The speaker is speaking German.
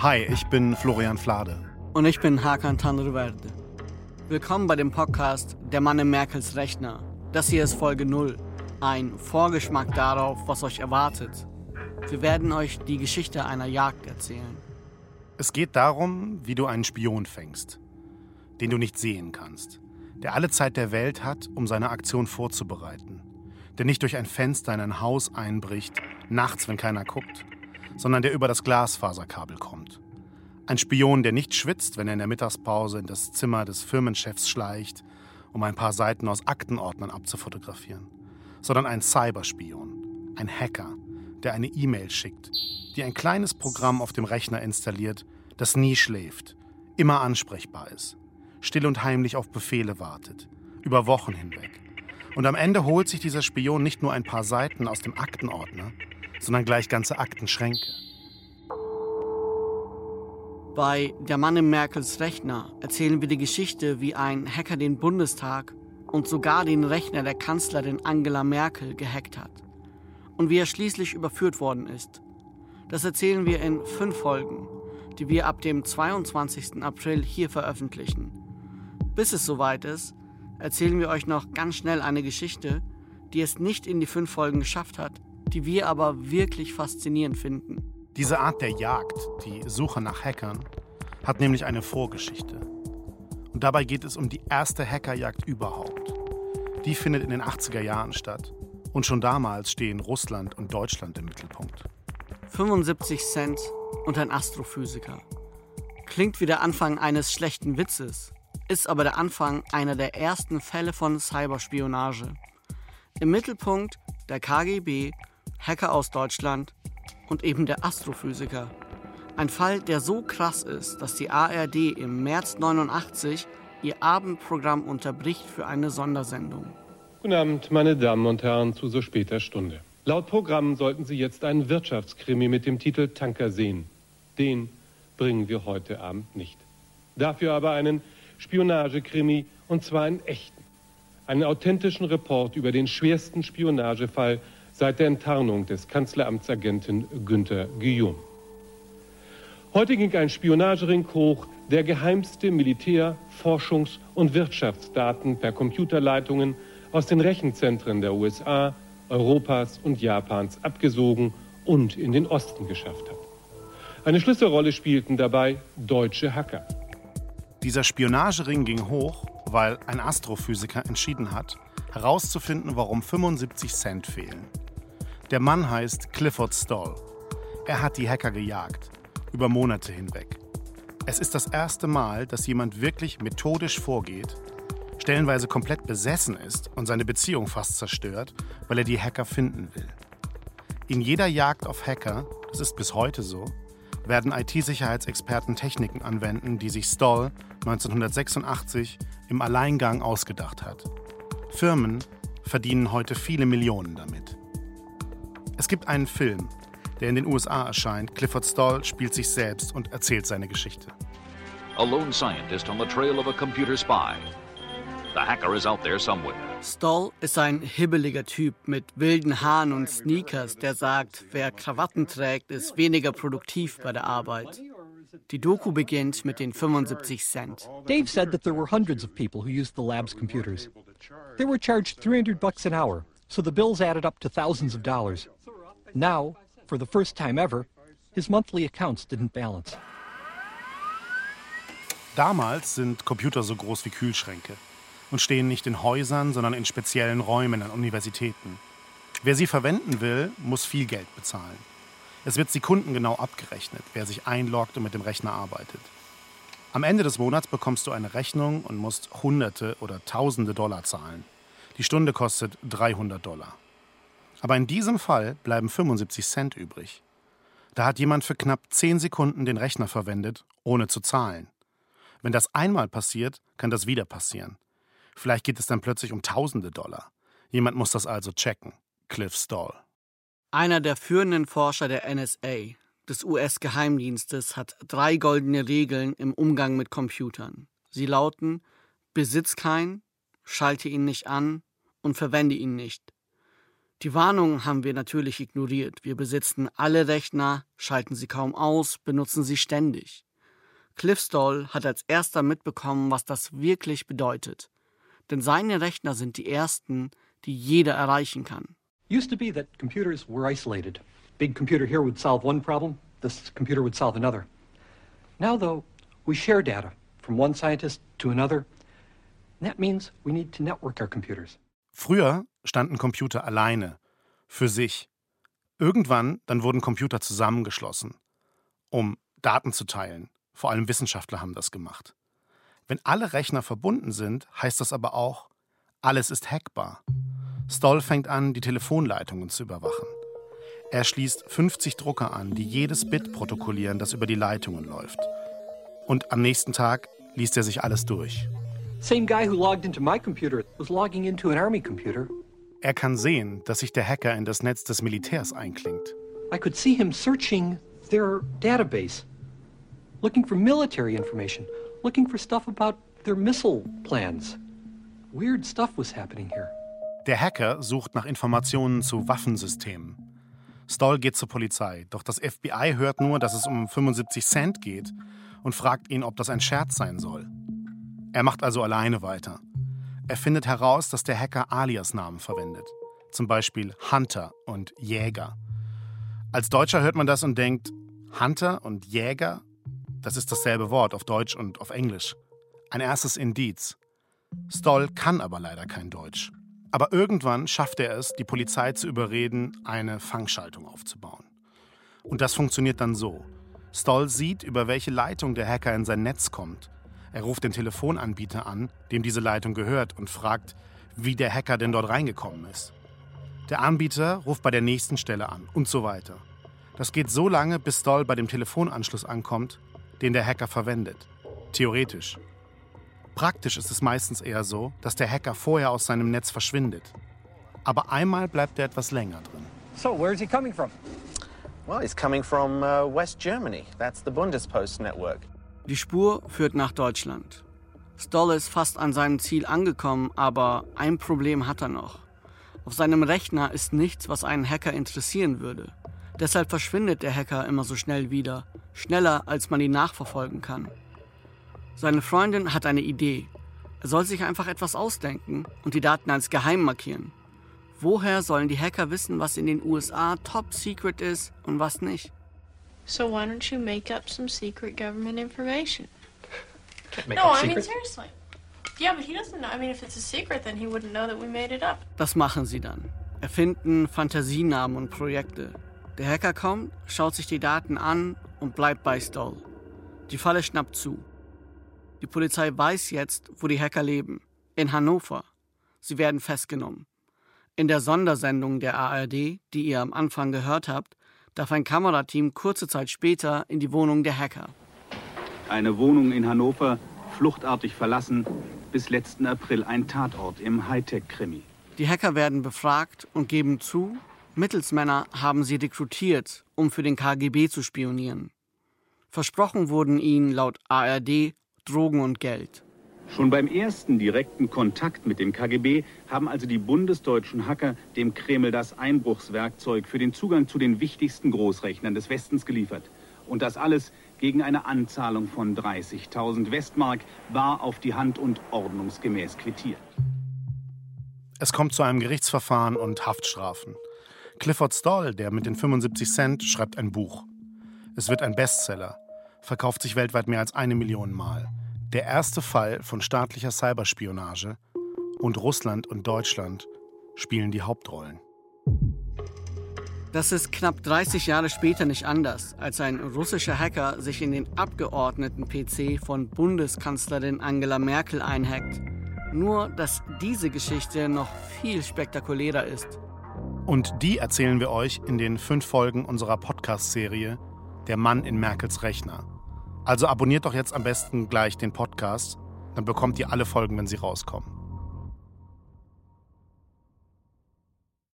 Hi, ich bin Florian Flade. Und ich bin Hakan Tanriverde. Willkommen bei dem Podcast Der Mann in Merkels Rechner. Das hier ist Folge 0. Ein Vorgeschmack darauf, was euch erwartet. Wir werden euch die Geschichte einer Jagd erzählen. Es geht darum, wie du einen Spion fängst, den du nicht sehen kannst, der alle Zeit der Welt hat, um seine Aktion vorzubereiten, der nicht durch ein Fenster in ein Haus einbricht, nachts, wenn keiner guckt, sondern der über das Glasfaserkabel kommt. Ein Spion, der nicht schwitzt, wenn er in der Mittagspause in das Zimmer des Firmenchefs schleicht, um ein paar Seiten aus Aktenordnern abzufotografieren, sondern ein Cyberspion, ein Hacker, der eine E-Mail schickt, die ein kleines Programm auf dem Rechner installiert, das nie schläft, immer ansprechbar ist, still und heimlich auf Befehle wartet, über Wochen hinweg. Und am Ende holt sich dieser Spion nicht nur ein paar Seiten aus dem Aktenordner, sondern gleich ganze Aktenschränke. Bei Der Mann in Merkels Rechner erzählen wir die Geschichte, wie ein Hacker den Bundestag und sogar den Rechner der Kanzlerin Angela Merkel gehackt hat. Und wie er schließlich überführt worden ist. Das erzählen wir in fünf Folgen, die wir ab dem 22. April hier veröffentlichen. Bis es soweit ist, erzählen wir euch noch ganz schnell eine Geschichte, die es nicht in die fünf Folgen geschafft hat, die wir aber wirklich faszinierend finden. Diese Art der Jagd, die Suche nach Hackern, hat nämlich eine Vorgeschichte. Und dabei geht es um die erste Hackerjagd überhaupt. Die findet in den 80er Jahren statt. Und schon damals stehen Russland und Deutschland im Mittelpunkt. 75 Cent und ein Astrophysiker. Klingt wie der Anfang eines schlechten Witzes, ist aber der Anfang einer der ersten Fälle von Cyberspionage. Im Mittelpunkt der KGB, Hacker aus Deutschland und eben der Astrophysiker. Ein Fall, der so krass ist, dass die ARD im März 89 ihr Abendprogramm unterbricht für eine Sondersendung. Guten Abend, meine Damen und Herren, zu so später Stunde. Laut Programm sollten Sie jetzt einen Wirtschaftskrimi mit dem Titel Tanker sehen. Den bringen wir heute Abend nicht. Dafür aber einen Spionagekrimi und zwar einen echten. Einen authentischen Report über den schwersten Spionagefall seit der Enttarnung des Kanzleramtsagenten Günther Guillaume. Heute ging ein Spionagering hoch, der geheimste Militär-, Forschungs- und Wirtschaftsdaten per Computerleitungen aus den Rechenzentren der USA, Europas und Japans abgesogen und in den Osten geschafft hat. Eine Schlüsselrolle spielten dabei deutsche Hacker. Dieser Spionagering ging hoch, weil ein Astrophysiker entschieden hat, herauszufinden, warum 75 Cent fehlen. Der Mann heißt Clifford Stoll. Er hat die Hacker gejagt, über Monate hinweg. Es ist das erste Mal, dass jemand wirklich methodisch vorgeht stellenweise komplett besessen ist und seine Beziehung fast zerstört, weil er die Hacker finden will. In jeder Jagd auf Hacker, das ist bis heute so, werden IT-Sicherheitsexperten Techniken anwenden, die sich Stoll 1986 im Alleingang ausgedacht hat. Firmen verdienen heute viele Millionen damit. Es gibt einen Film, der in den USA erscheint. Clifford Stoll spielt sich selbst und erzählt seine Geschichte. A lone scientist on the trail of a computer spy The hacker is out there somewhere. Stoll ist ein hibbeliger Typ mit wilden Haaren und Sneakers, der sagt, wer Krawatten trägt, ist weniger produktiv bei der Arbeit. Die Doku beginnt mit den 75 Cent. Dave said that there were hundreds of people who used the lab's computers. They were charged 300 bucks an hour, so the bills added up to thousands of dollars. Now, for the first time ever, his monthly accounts didn't balance. Damals sind Computer so groß wie Kühlschränke und stehen nicht in Häusern, sondern in speziellen Räumen an Universitäten. Wer sie verwenden will, muss viel Geld bezahlen. Es wird sekundengenau abgerechnet, wer sich einloggt und mit dem Rechner arbeitet. Am Ende des Monats bekommst du eine Rechnung und musst Hunderte oder Tausende Dollar zahlen. Die Stunde kostet 300 Dollar. Aber in diesem Fall bleiben 75 Cent übrig. Da hat jemand für knapp 10 Sekunden den Rechner verwendet, ohne zu zahlen. Wenn das einmal passiert, kann das wieder passieren. Vielleicht geht es dann plötzlich um tausende Dollar. Jemand muss das also checken. Cliff Stoll. Einer der führenden Forscher der NSA, des US-Geheimdienstes, hat drei goldene Regeln im Umgang mit Computern. Sie lauten: Besitz keinen, schalte ihn nicht an und verwende ihn nicht. Die Warnung haben wir natürlich ignoriert. Wir besitzen alle Rechner, schalten sie kaum aus, benutzen sie ständig. Cliff Stoll hat als erster mitbekommen, was das wirklich bedeutet. Denn seine Rechner sind die ersten, die jeder erreichen kann. Used to be that computers were isolated. Big computer here would solve one problem, this computer would solve another. Now, though, we share data from one scientist to another. That means we need to network our computers. Früher standen Computer alleine, für sich. Irgendwann dann wurden Computer zusammengeschlossen, um Daten zu teilen. Vor allem Wissenschaftler haben das gemacht. Wenn alle Rechner verbunden sind, heißt das aber auch, alles ist hackbar. Stoll fängt an, die Telefonleitungen zu überwachen. Er schließt 50 Drucker an, die jedes Bit protokollieren, das über die Leitungen läuft. Und am nächsten Tag liest er sich alles durch. Same guy who logged into my computer was logging into an army computer. Er kann sehen, dass sich der Hacker in das Netz des Militärs einklingt. I could see him searching their database, looking for military information, looking for stuff about their missile plans. Weird stuff was happening here. Der Hacker sucht nach Informationen zu Waffensystemen. Stoll geht zur Polizei, doch das FBI hört nur, dass es um 75 Cent geht und fragt ihn, ob das ein Scherz sein soll. Er macht also alleine weiter. Er findet heraus, dass der Hacker Alias-Namen verwendet. Zum Beispiel Hunter und Jäger. Als Deutscher hört man das und denkt, Hunter und Jäger, das ist dasselbe Wort auf Deutsch und auf Englisch. Ein erstes Indiz. Stoll kann aber leider kein Deutsch. Aber irgendwann schafft er es, die Polizei zu überreden, eine Fangschaltung aufzubauen. Und das funktioniert dann so. Stoll sieht, über welche Leitung der Hacker in sein Netz kommt er ruft den Telefonanbieter an, dem diese Leitung gehört, und fragt, wie der Hacker denn dort reingekommen ist. Der Anbieter ruft bei der nächsten Stelle an und so weiter. Das geht so lange, bis Stoll bei dem Telefonanschluss ankommt, den der Hacker verwendet. Theoretisch. Praktisch ist es meistens eher so, dass der Hacker vorher aus seinem Netz verschwindet. Aber einmal bleibt er etwas länger drin. So, where is he coming from? Well, he's coming from uh, West Germany. That's the Bundespost network. Die Spur führt nach Deutschland. Stoll ist fast an seinem Ziel angekommen, aber ein Problem hat er noch. Auf seinem Rechner ist nichts, was einen Hacker interessieren würde. Deshalb verschwindet der Hacker immer so schnell wieder, schneller als man ihn nachverfolgen kann. Seine Freundin hat eine Idee. Er soll sich einfach etwas ausdenken und die Daten als geheim markieren. Woher sollen die Hacker wissen, was in den USA top secret ist und was nicht? So why don't you make up some secret government information? No, I mean seriously. Yeah, but he doesn't know. I mean, if it's a secret, then he wouldn't know that we made it up. Das machen sie dann. Erfinden Fantasienamen und Projekte. Der Hacker kommt, schaut sich die Daten an und bleibt bei Stoll. Die Falle schnappt zu. Die Polizei weiß jetzt, wo die Hacker leben. In Hannover. Sie werden festgenommen. In der Sondersendung der ARD, die ihr am Anfang gehört habt, darf ein Kamerateam kurze Zeit später in die Wohnung der Hacker. Eine Wohnung in Hannover, fluchtartig verlassen, bis letzten April ein Tatort im Hightech-Krimi. Die Hacker werden befragt und geben zu, Mittelsmänner haben sie rekrutiert, um für den KGB zu spionieren. Versprochen wurden ihnen laut ARD Drogen und Geld. Schon beim ersten direkten Kontakt mit dem KGB haben also die bundesdeutschen Hacker dem Kreml das Einbruchswerkzeug für den Zugang zu den wichtigsten Großrechnern des Westens geliefert. Und das alles gegen eine Anzahlung von 30.000 Westmark war auf die Hand und ordnungsgemäß quittiert. Es kommt zu einem Gerichtsverfahren und Haftstrafen. Clifford Stoll, der mit den 75 Cent, schreibt ein Buch. Es wird ein Bestseller, verkauft sich weltweit mehr als eine Million Mal. Der erste Fall von staatlicher Cyberspionage und Russland und Deutschland spielen die Hauptrollen. Das ist knapp 30 Jahre später nicht anders, als ein russischer Hacker sich in den Abgeordneten-PC von Bundeskanzlerin Angela Merkel einhackt. Nur, dass diese Geschichte noch viel spektakulärer ist. Und die erzählen wir euch in den fünf Folgen unserer Podcast-Serie Der Mann in Merkels Rechner. Also abonniert doch jetzt am besten gleich den Podcast, dann bekommt ihr alle Folgen, wenn sie rauskommen.